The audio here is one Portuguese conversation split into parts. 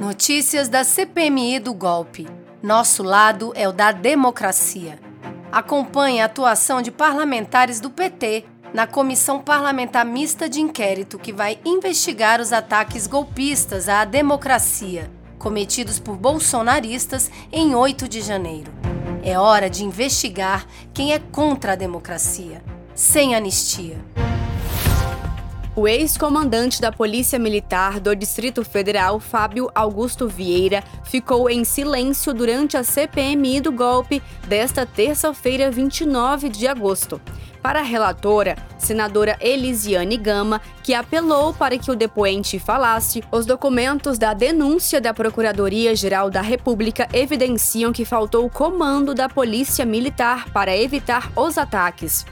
Notícias da CPMI do golpe. Nosso lado é o da democracia. Acompanhe a atuação de parlamentares do PT na Comissão Parlamentar Mista de Inquérito que vai investigar os ataques golpistas à democracia cometidos por bolsonaristas em 8 de janeiro. É hora de investigar quem é contra a democracia, sem anistia. O ex-comandante da Polícia Militar do Distrito Federal, Fábio Augusto Vieira, ficou em silêncio durante a CPMI do golpe desta terça-feira, 29 de agosto. Para a relatora, senadora Elisiane Gama, que apelou para que o depoente falasse, os documentos da denúncia da Procuradoria-Geral da República evidenciam que faltou comando da Polícia Militar para evitar os ataques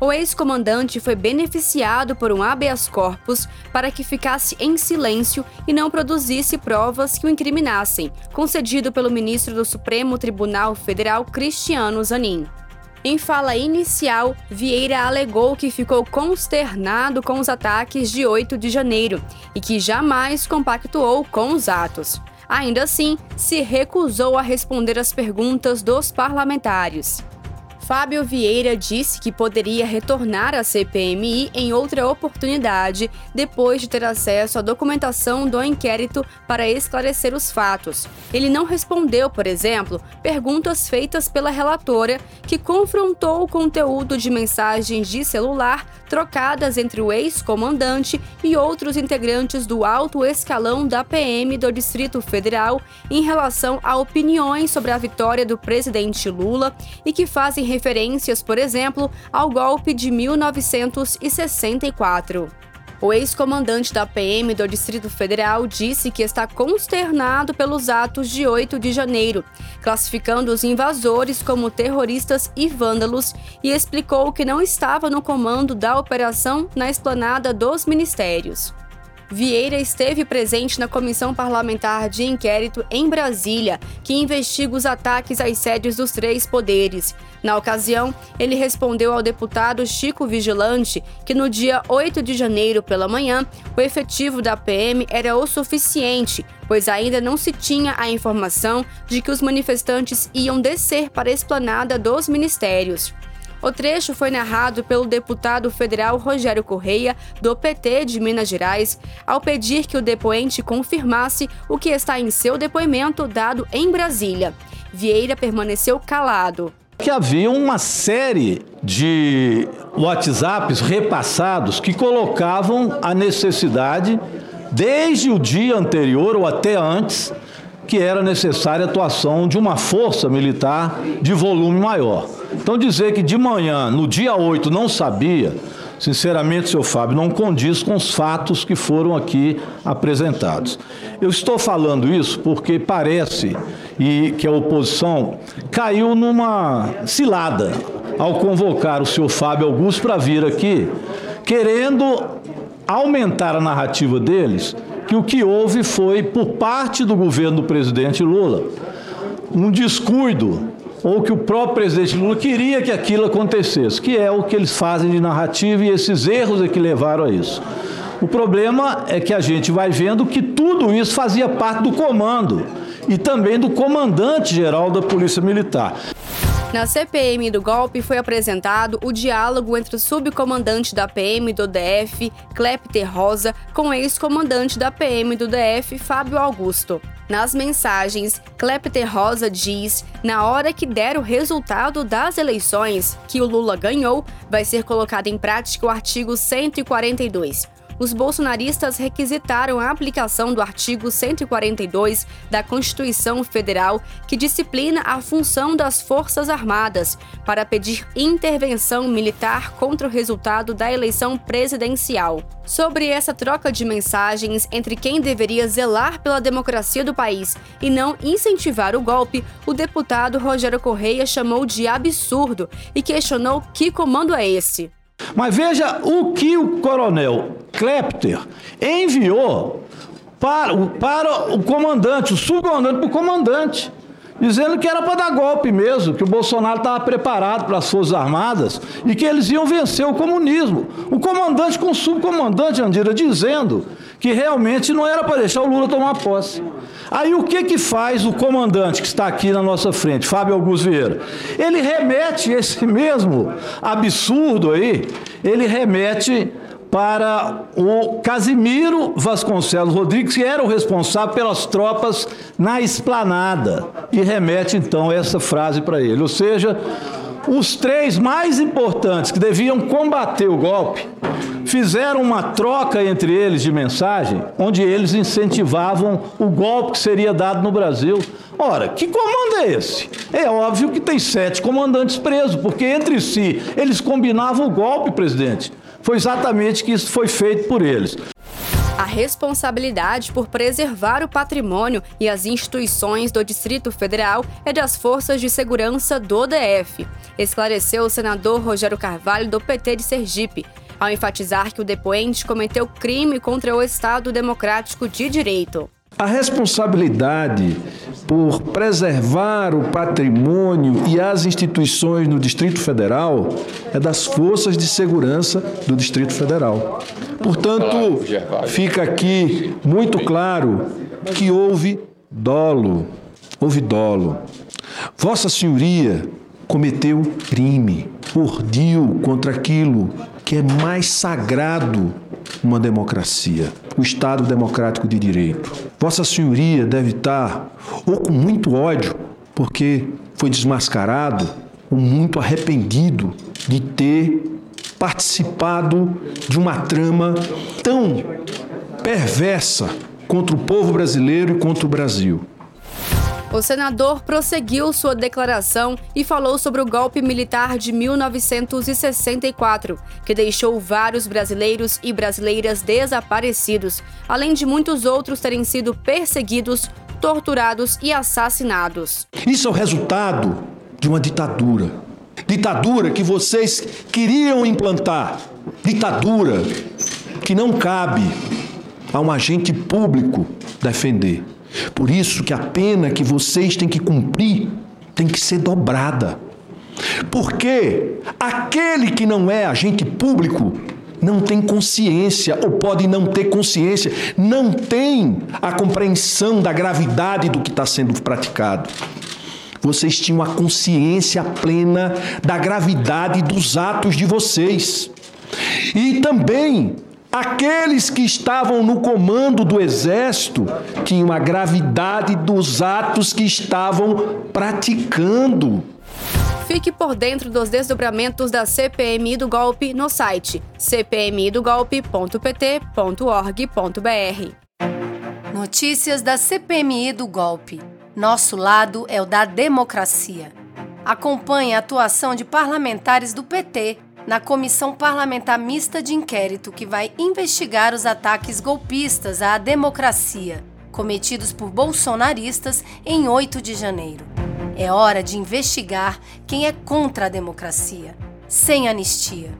o ex-comandante foi beneficiado por um habeas corpus para que ficasse em silêncio e não produzisse provas que o incriminassem, concedido pelo ministro do Supremo Tribunal Federal Cristiano Zanin. Em fala inicial, Vieira alegou que ficou consternado com os ataques de 8 de janeiro e que jamais compactuou com os atos. Ainda assim, se recusou a responder às perguntas dos parlamentares. Fábio Vieira disse que poderia retornar à CPMI em outra oportunidade, depois de ter acesso à documentação do inquérito para esclarecer os fatos. Ele não respondeu, por exemplo, perguntas feitas pela relatora, que confrontou o conteúdo de mensagens de celular trocadas entre o ex-comandante e outros integrantes do alto escalão da PM do Distrito Federal em relação a opiniões sobre a vitória do presidente Lula e que fazem referências, por exemplo, ao golpe de 1964. O ex-comandante da PM do Distrito Federal disse que está consternado pelos atos de 8 de janeiro, classificando os invasores como terroristas e vândalos e explicou que não estava no comando da operação na esplanada dos ministérios. Vieira esteve presente na comissão parlamentar de inquérito em Brasília, que investiga os ataques às sedes dos três poderes. Na ocasião, ele respondeu ao deputado Chico Vigilante que no dia 8 de janeiro pela manhã, o efetivo da PM era o suficiente, pois ainda não se tinha a informação de que os manifestantes iam descer para a esplanada dos ministérios. O trecho foi narrado pelo deputado federal Rogério Correia, do PT de Minas Gerais, ao pedir que o depoente confirmasse o que está em seu depoimento dado em Brasília. Vieira permaneceu calado. Que havia uma série de WhatsApps repassados que colocavam a necessidade, desde o dia anterior ou até antes, que era necessária a atuação de uma força militar de volume maior. Então, dizer que de manhã, no dia 8, não sabia, sinceramente, seu Fábio, não condiz com os fatos que foram aqui apresentados. Eu estou falando isso porque parece e que a oposição caiu numa cilada ao convocar o senhor Fábio Augusto para vir aqui, querendo aumentar a narrativa deles que o que houve foi, por parte do governo do presidente Lula, um descuido, ou que o próprio presidente Lula queria que aquilo acontecesse, que é o que eles fazem de narrativa e esses erros é que levaram a isso. O problema é que a gente vai vendo que tudo isso fazia parte do comando e também do comandante-geral da Polícia Militar. Na CPM do golpe foi apresentado o diálogo entre o subcomandante da PM do DF, Clepter Rosa, com o ex-comandante da PM do DF, Fábio Augusto. Nas mensagens, Clepter Rosa diz: na hora que der o resultado das eleições, que o Lula ganhou, vai ser colocado em prática o artigo 142 os bolsonaristas requisitaram a aplicação do artigo 142 da Constituição Federal, que disciplina a função das Forças Armadas, para pedir intervenção militar contra o resultado da eleição presidencial. Sobre essa troca de mensagens entre quem deveria zelar pela democracia do país e não incentivar o golpe, o deputado Rogério Correia chamou de absurdo e questionou que comando é esse. Mas veja o que o coronel Klepter enviou para, para o comandante, o subcomandante para o comandante, dizendo que era para dar golpe mesmo, que o Bolsonaro estava preparado para as Forças Armadas e que eles iam vencer o comunismo. O comandante com o subcomandante, Andira, dizendo que realmente não era para deixar o Lula tomar posse. Aí o que que faz o comandante que está aqui na nossa frente, Fábio Augusto Vieira? Ele remete esse mesmo absurdo aí, ele remete para o Casimiro Vasconcelos Rodrigues, que era o responsável pelas tropas na esplanada, e remete então essa frase para ele. Ou seja, os três mais importantes que deviam combater o golpe fizeram uma troca entre eles de mensagem, onde eles incentivavam o golpe que seria dado no Brasil. Ora, que comando é esse? É óbvio que tem sete comandantes presos, porque entre si eles combinavam o golpe, presidente. Foi exatamente que isso foi feito por eles. A responsabilidade por preservar o patrimônio e as instituições do Distrito Federal é das Forças de Segurança do DF, esclareceu o senador Rogério Carvalho, do PT de Sergipe ao enfatizar que o depoente cometeu crime contra o Estado Democrático de Direito. A responsabilidade por preservar o patrimônio e as instituições no Distrito Federal é das forças de segurança do Distrito Federal. Portanto, fica aqui muito claro que houve dolo. Houve dolo. Vossa Senhoria cometeu crime, urdiu contra aquilo que é mais sagrado uma democracia, o Estado democrático de direito. Vossa Senhoria deve estar ou com muito ódio, porque foi desmascarado, ou muito arrependido de ter participado de uma trama tão perversa contra o povo brasileiro e contra o Brasil. O senador prosseguiu sua declaração e falou sobre o golpe militar de 1964, que deixou vários brasileiros e brasileiras desaparecidos, além de muitos outros terem sido perseguidos, torturados e assassinados. Isso é o resultado de uma ditadura. Ditadura que vocês queriam implantar. Ditadura que não cabe a um agente público defender. Por isso que a pena que vocês têm que cumprir tem que ser dobrada. Porque aquele que não é agente público não tem consciência, ou pode não ter consciência, não tem a compreensão da gravidade do que está sendo praticado. Vocês tinham a consciência plena da gravidade dos atos de vocês. E também Aqueles que estavam no comando do exército tinham a gravidade dos atos que estavam praticando. Fique por dentro dos desdobramentos da CPMI do golpe no site cpmidogolpe.pt.org.br. Notícias da CPMI do golpe. Nosso lado é o da democracia. Acompanhe a atuação de parlamentares do PT na Comissão Parlamentar Mista de Inquérito que vai investigar os ataques golpistas à democracia cometidos por bolsonaristas em 8 de janeiro. É hora de investigar quem é contra a democracia, sem anistia.